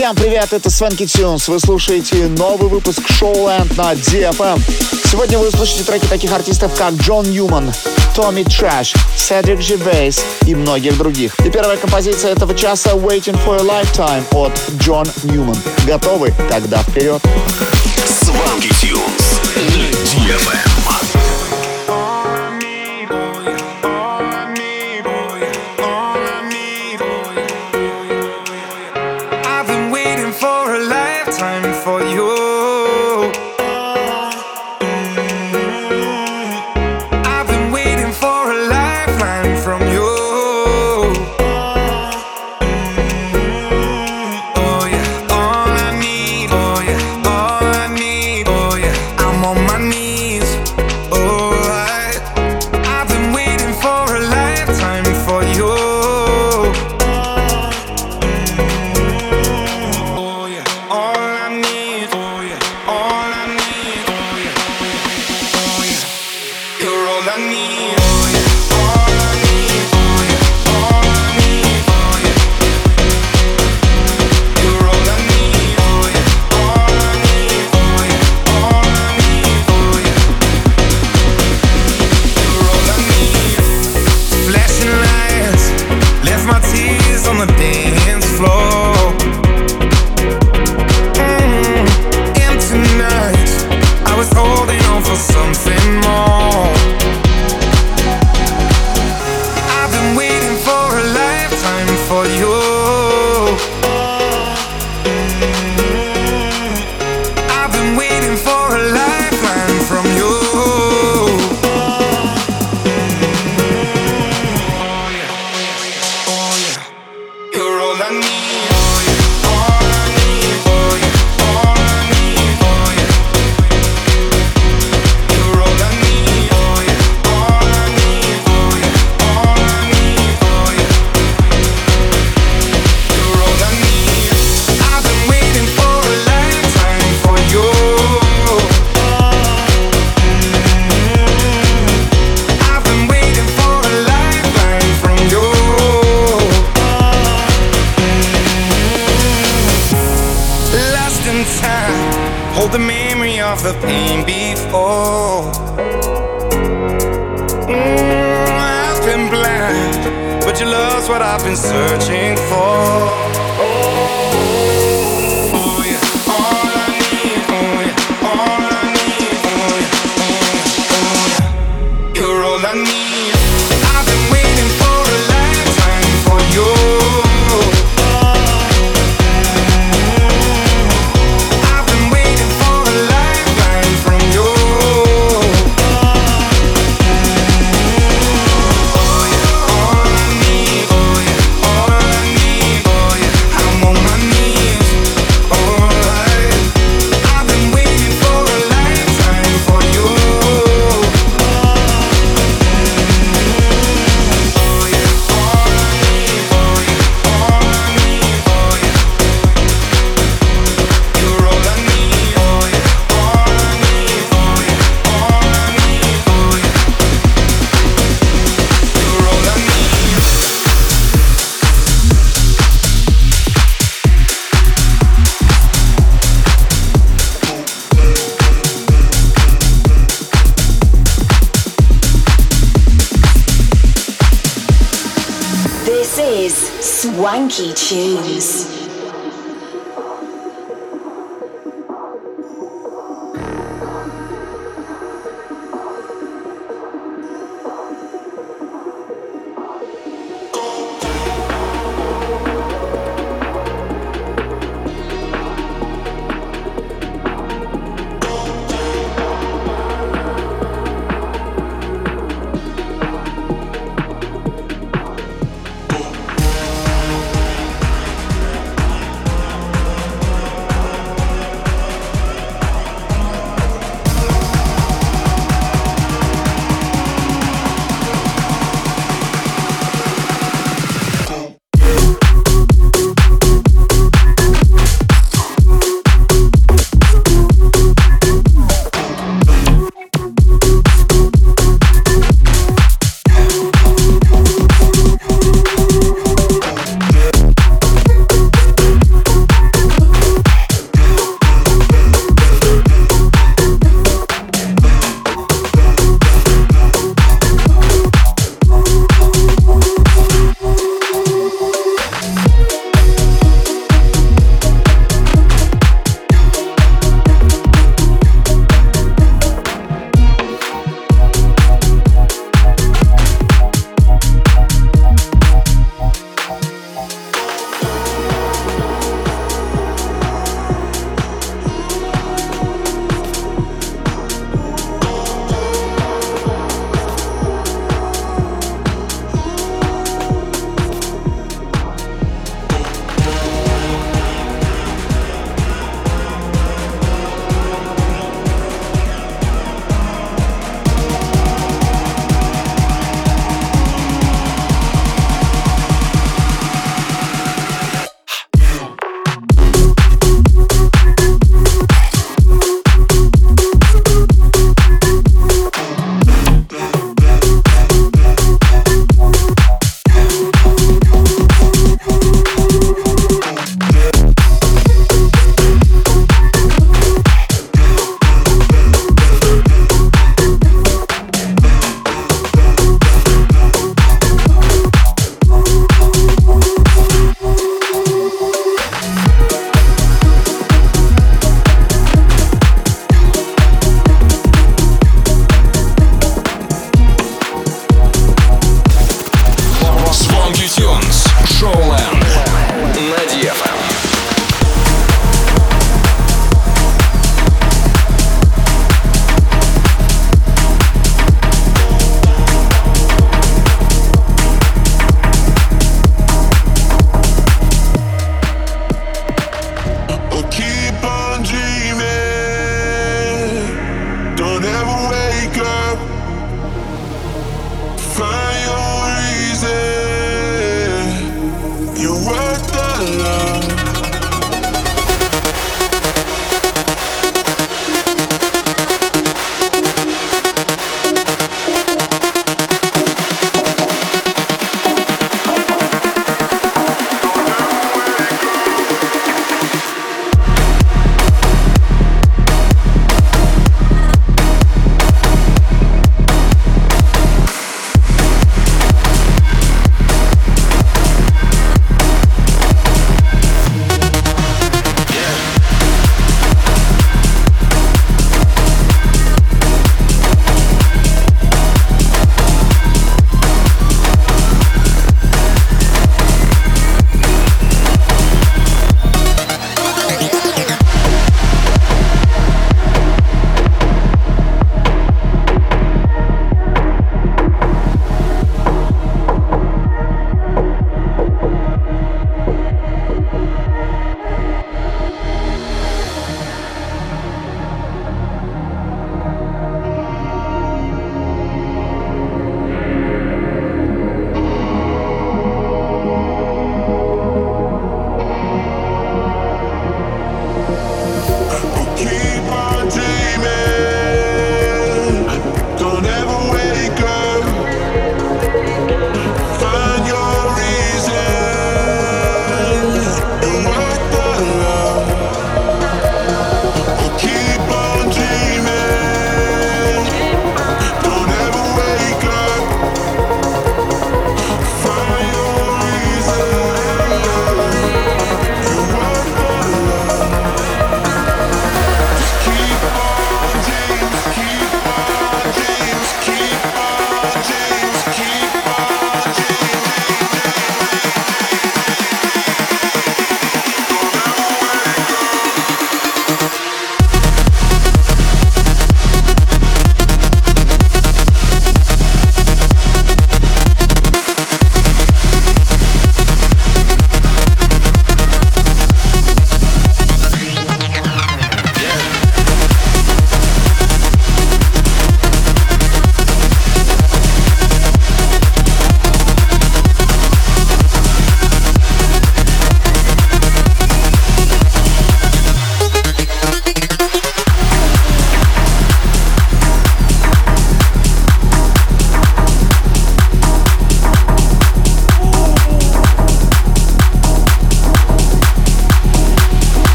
Всем привет, это Свенки Тюнс. Вы слушаете новый выпуск Showland на DFM. Сегодня вы услышите треки таких артистов, как Джон Ньюман, Томми Трэш, Седрик Джервейс и многих других. И первая композиция этого часа Waiting for a Lifetime от Джон Ньюман. Готовы? Тогда вперед. Swanky Tunes на DFM. funky tunes.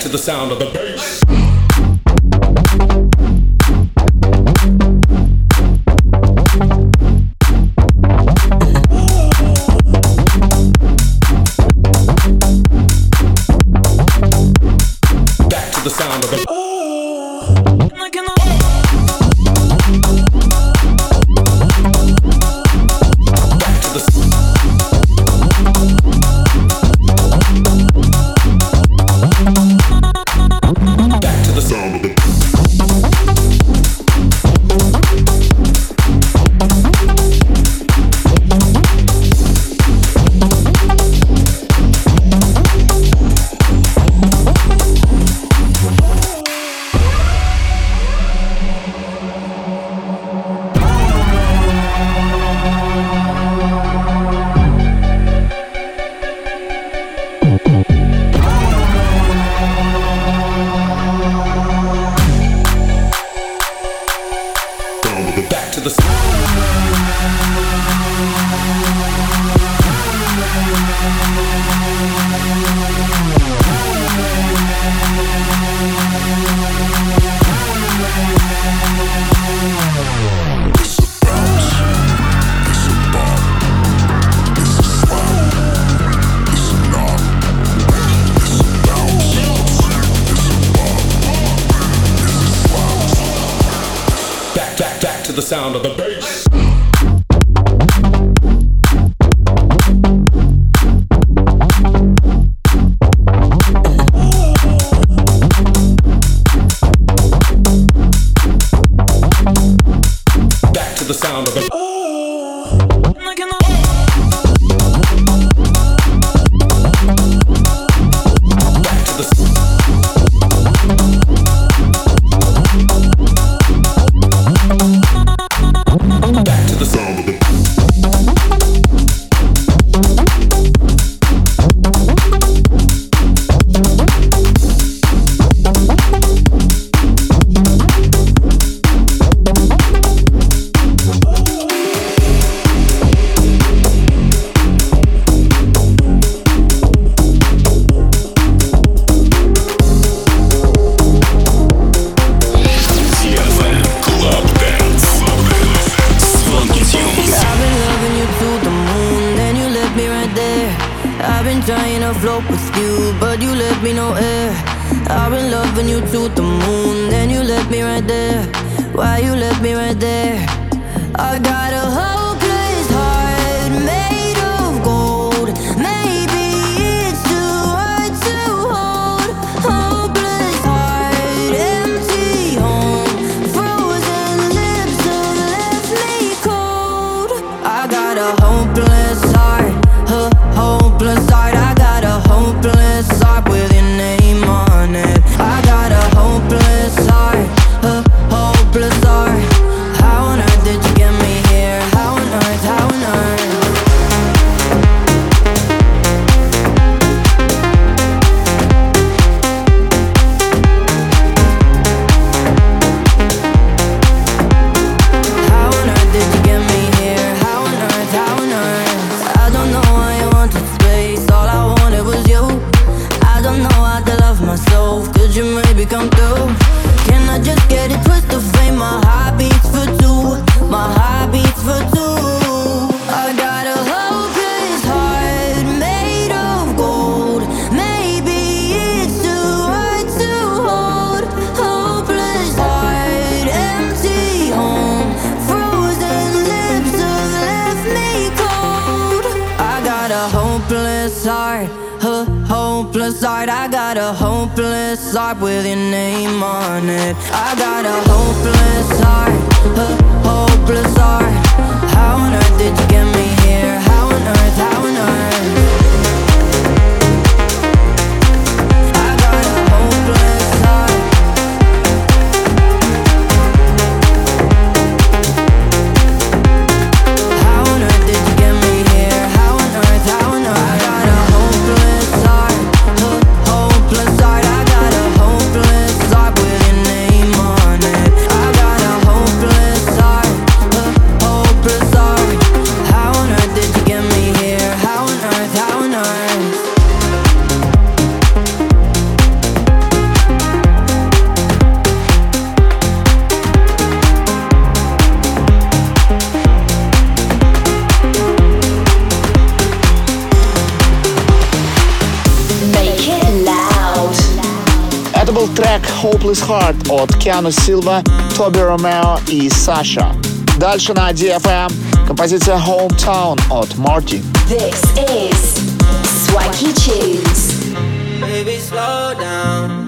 to the sound of the bass. the sound of it. I Кристиану Силва, Тоби Ромео и Саша. Дальше на DFM эм. композиция Hometown от Марти. This is Swaggy Tunes. Baby, slow down.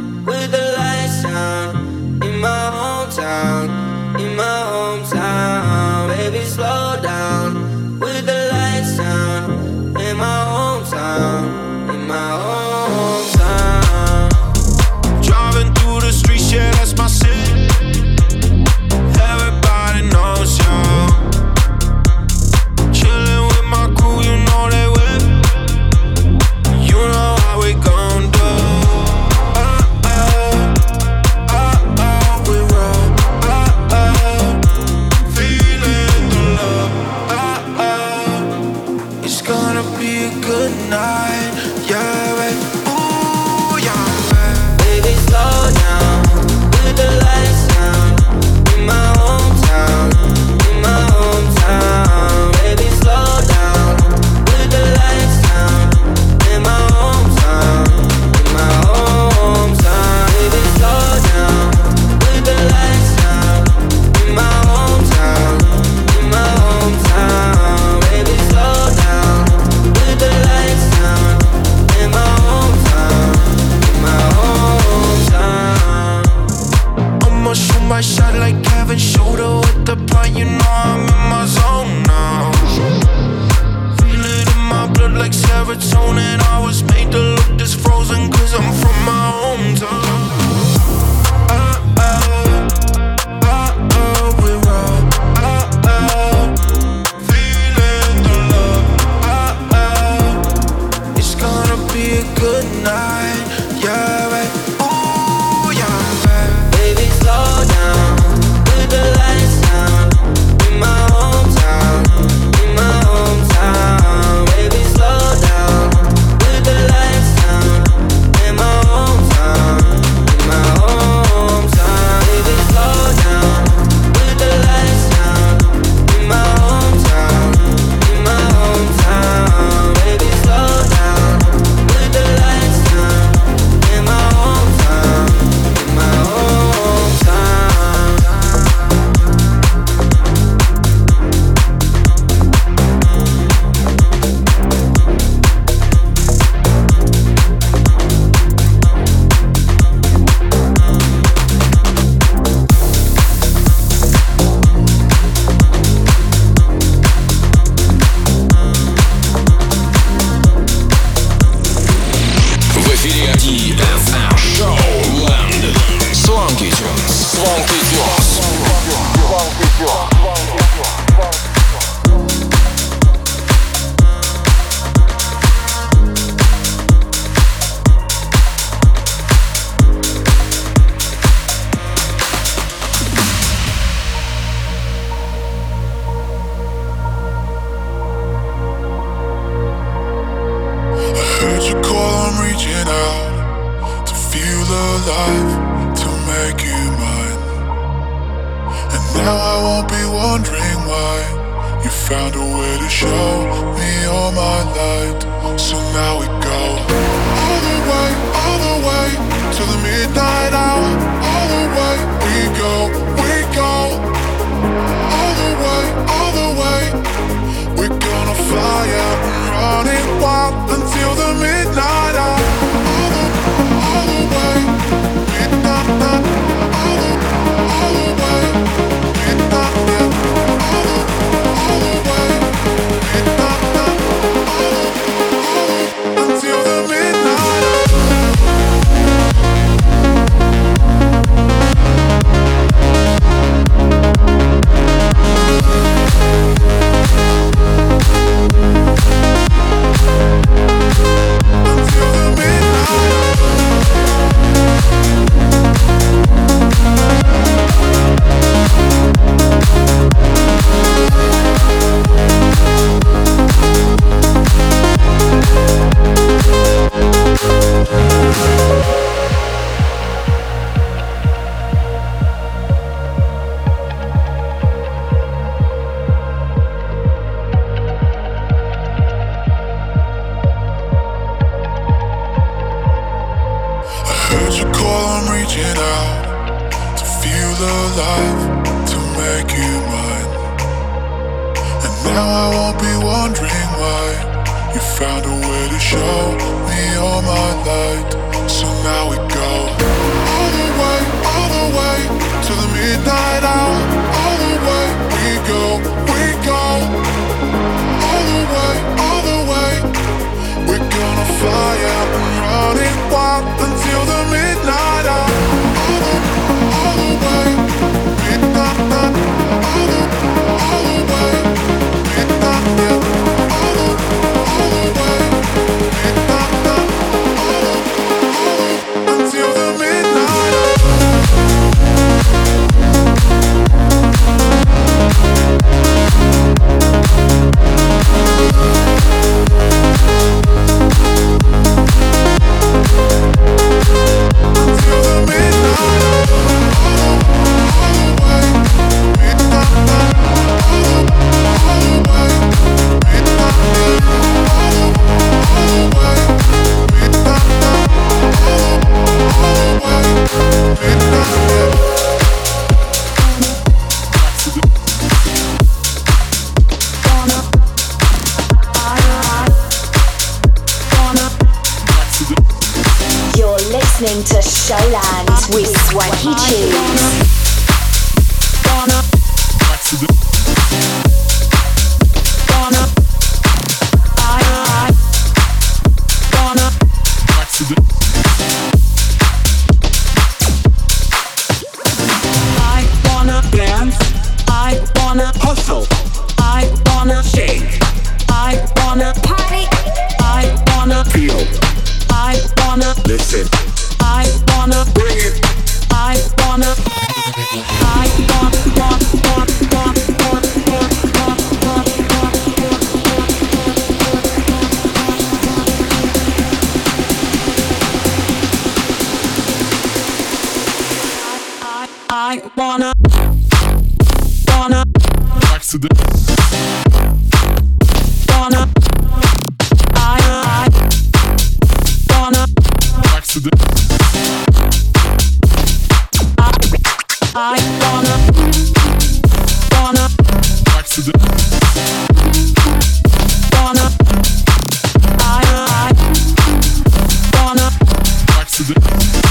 music.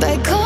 They call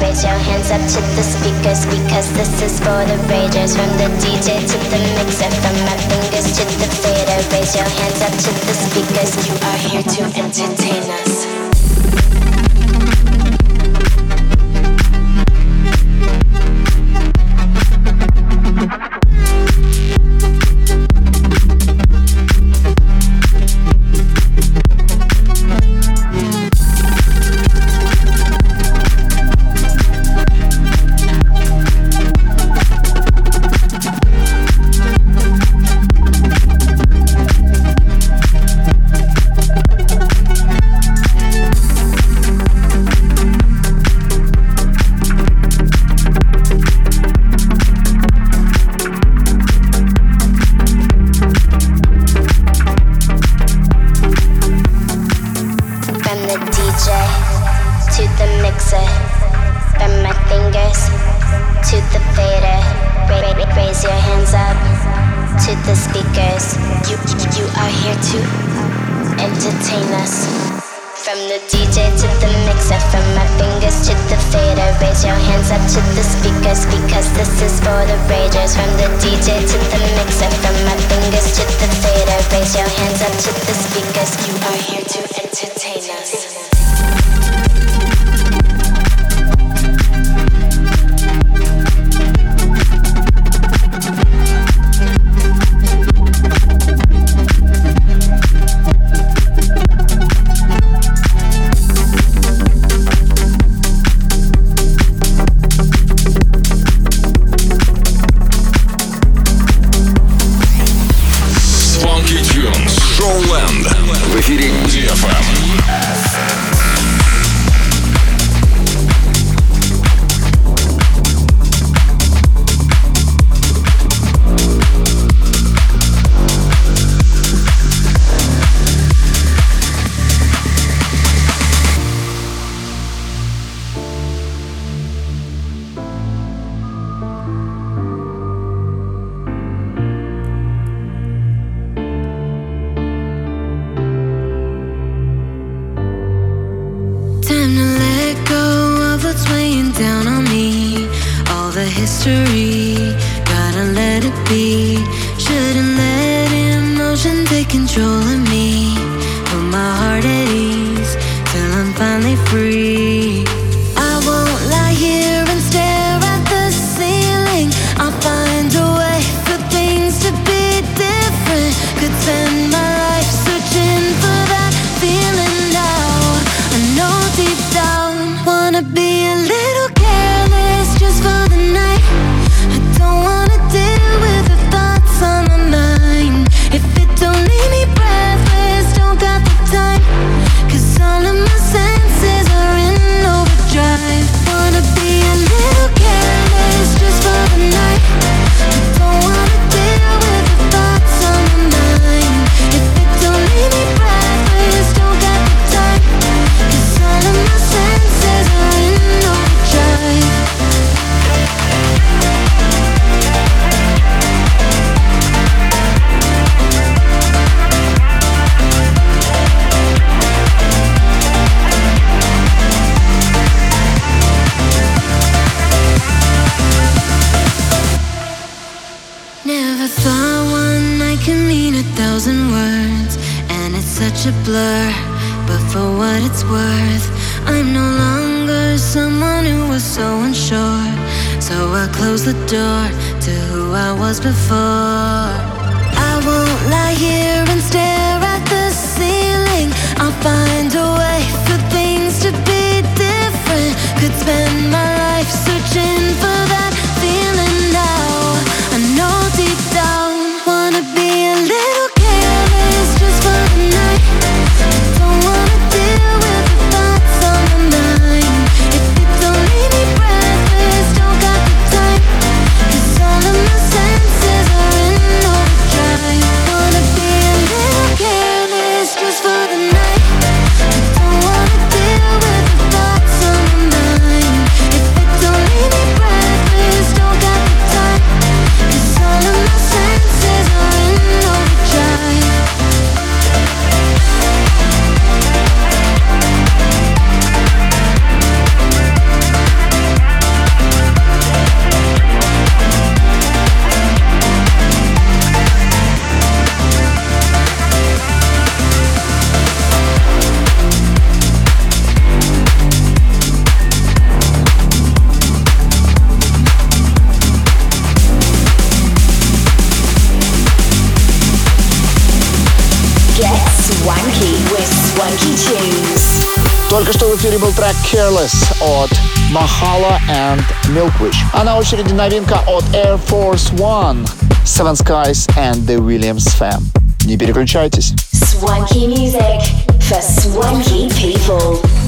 raise your hands up to the speakers because this is for the ragers. From the DJ to the mixer, from my fingers to the fader, raise your hands up to the speakers. You are here to entertain us. эфире DFM. such a blur, but for what it's worth, I'm no longer someone who was so unsure. So I close the door to who I was before. I won't lie here and stare at the ceiling. I'll find a way for things to be different. Could spend my Incredible track Careless от Mahala and Milkwish. А на очереди новинка от Air Force One, Seven Skies and the Williams Fam. Не переключайтесь. Swanky music for swanky people.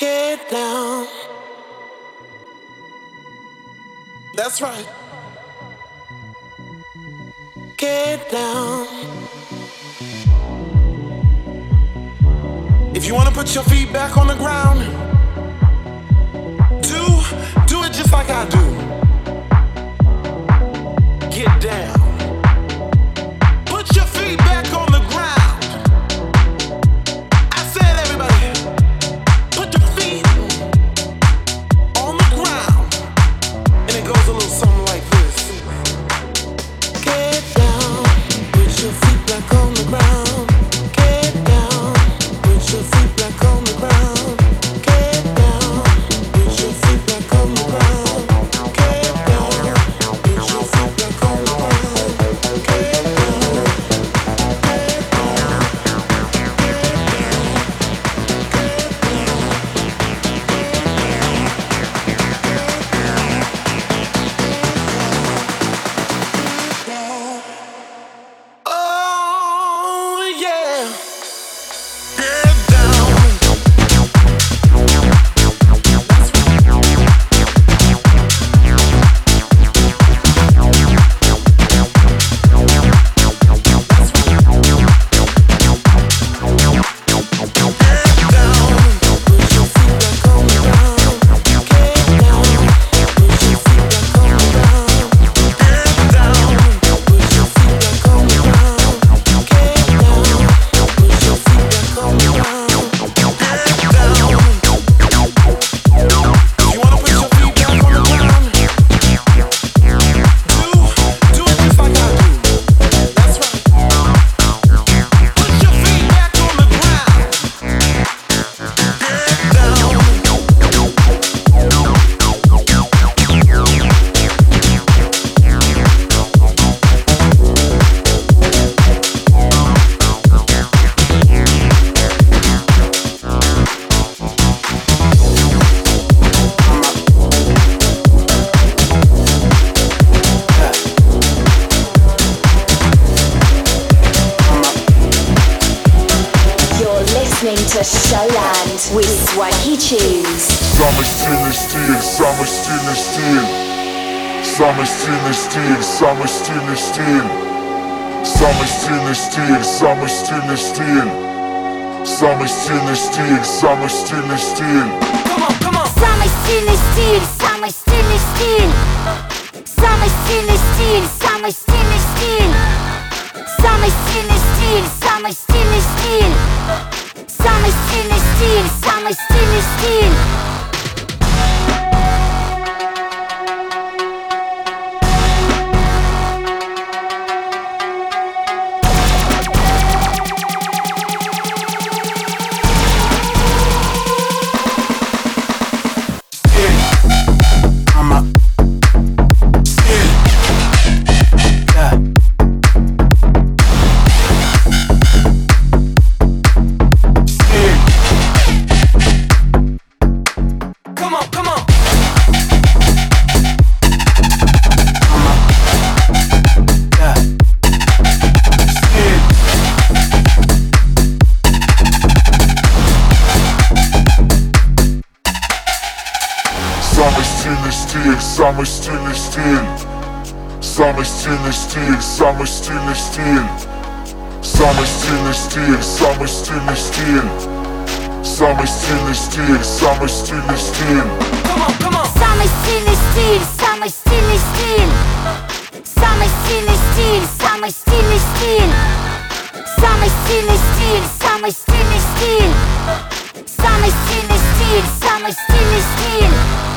Get down. That's right. Get down. If you wanna put your feet back on the ground, do do it just like I do. Самый стильный стиль, самый стильный стиль. Самый стильный стиль, самый стильный стиль. Самый стильный стиль, самый стильный стиль. Самый стильный стиль, самый стильный стиль. Самый стильный стиль, самый стильный стиль. Самый стильный стиль, самый стильный стиль стильный стиль, самый стильный стиль Самый стильный стиль, самый стильный стиль. Самый стильный стиль, самый стильный стиль. Самый стильный стиль, самый стильный стиль. Самый стильный стиль, самый стильный стиль. Самый стильный стиль, самый стильный стиль. Самый стильный стиль, самый стильный стиль. Самый стильный стиль, самый стильный стиль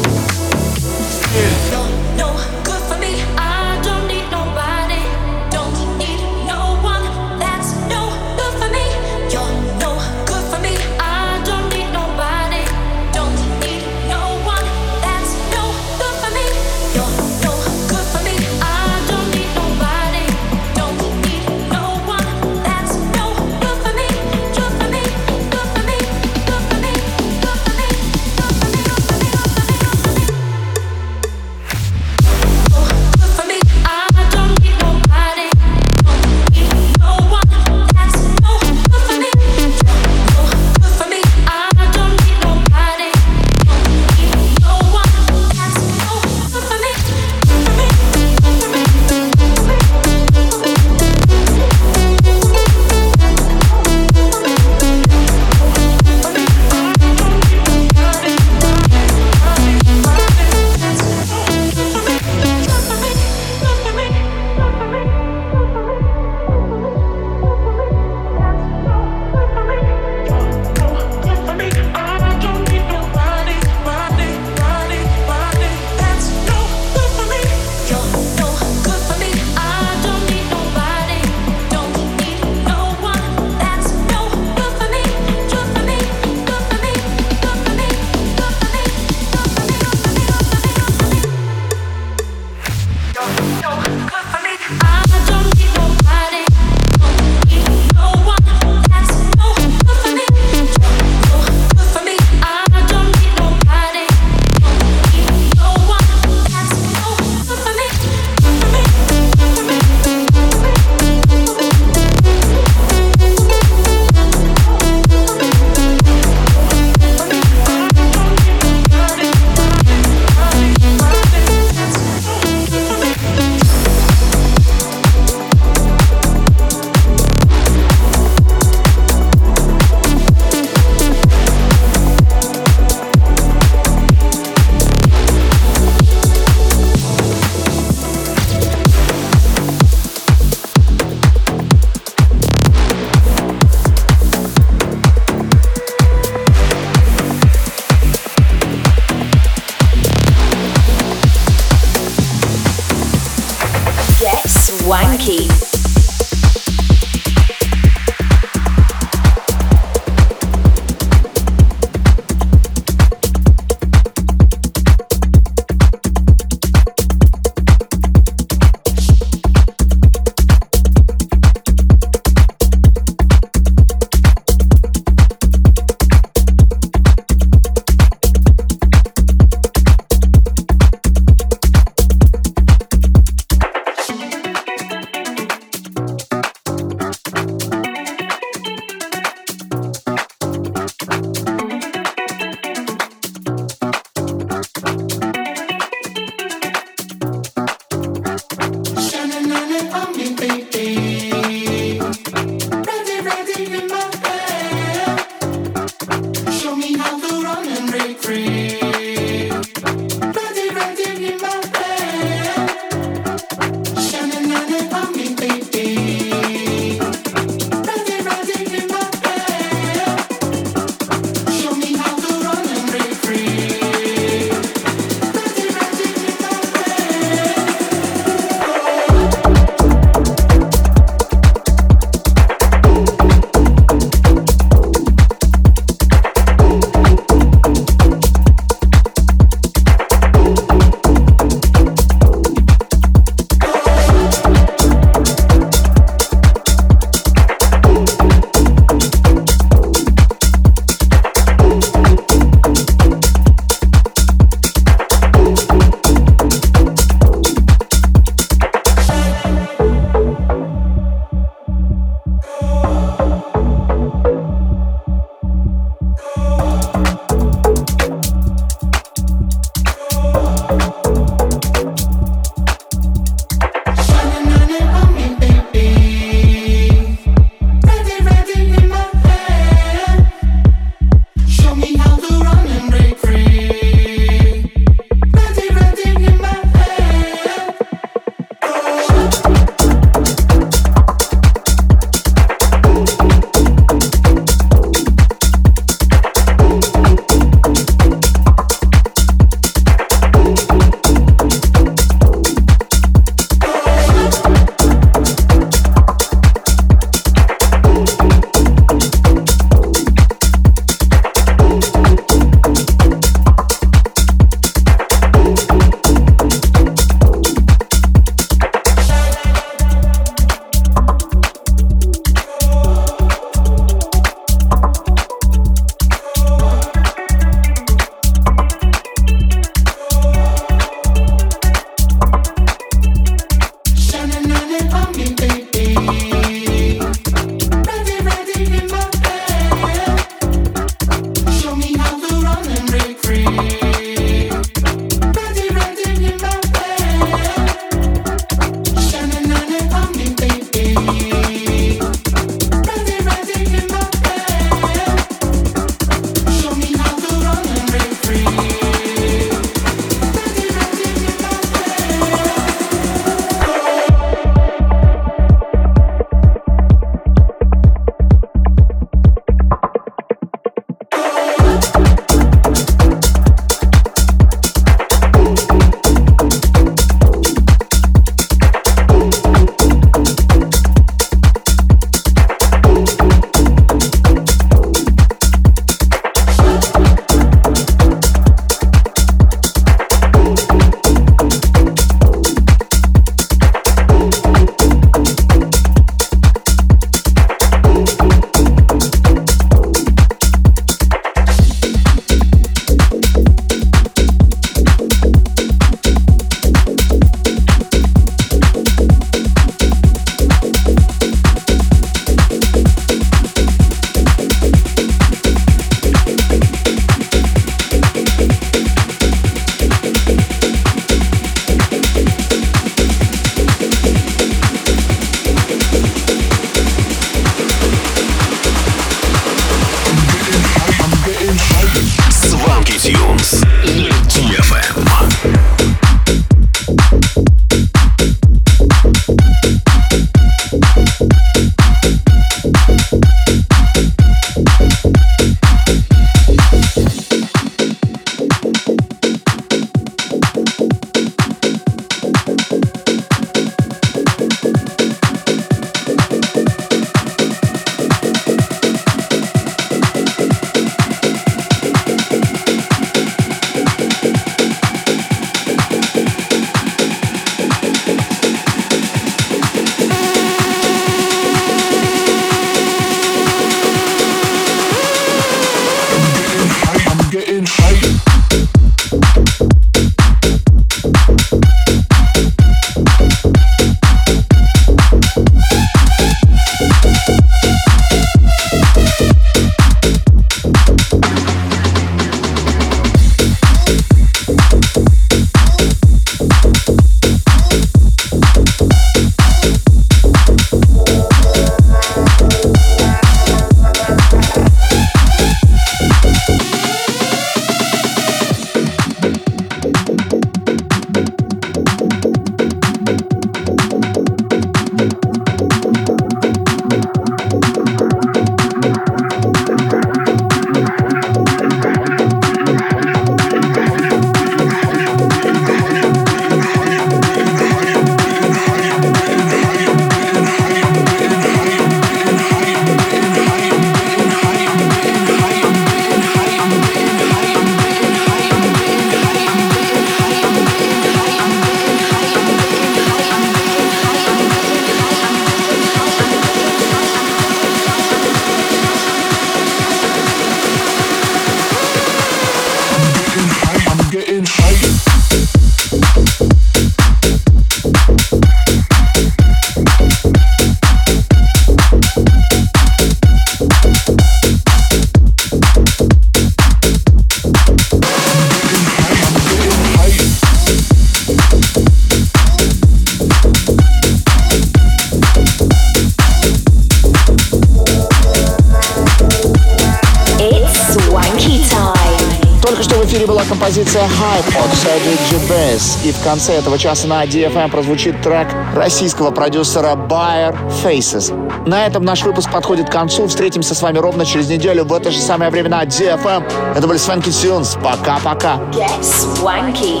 композиция Hype от Cedric G. Bass. И в конце этого часа на DFM прозвучит трек российского продюсера Bayer Faces. На этом наш выпуск подходит к концу. Встретимся с вами ровно через неделю в это же самое время на DFM. Это были Swanky Tunes. Пока-пока. Get swanky.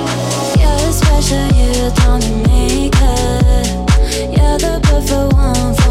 You're special, the perfect one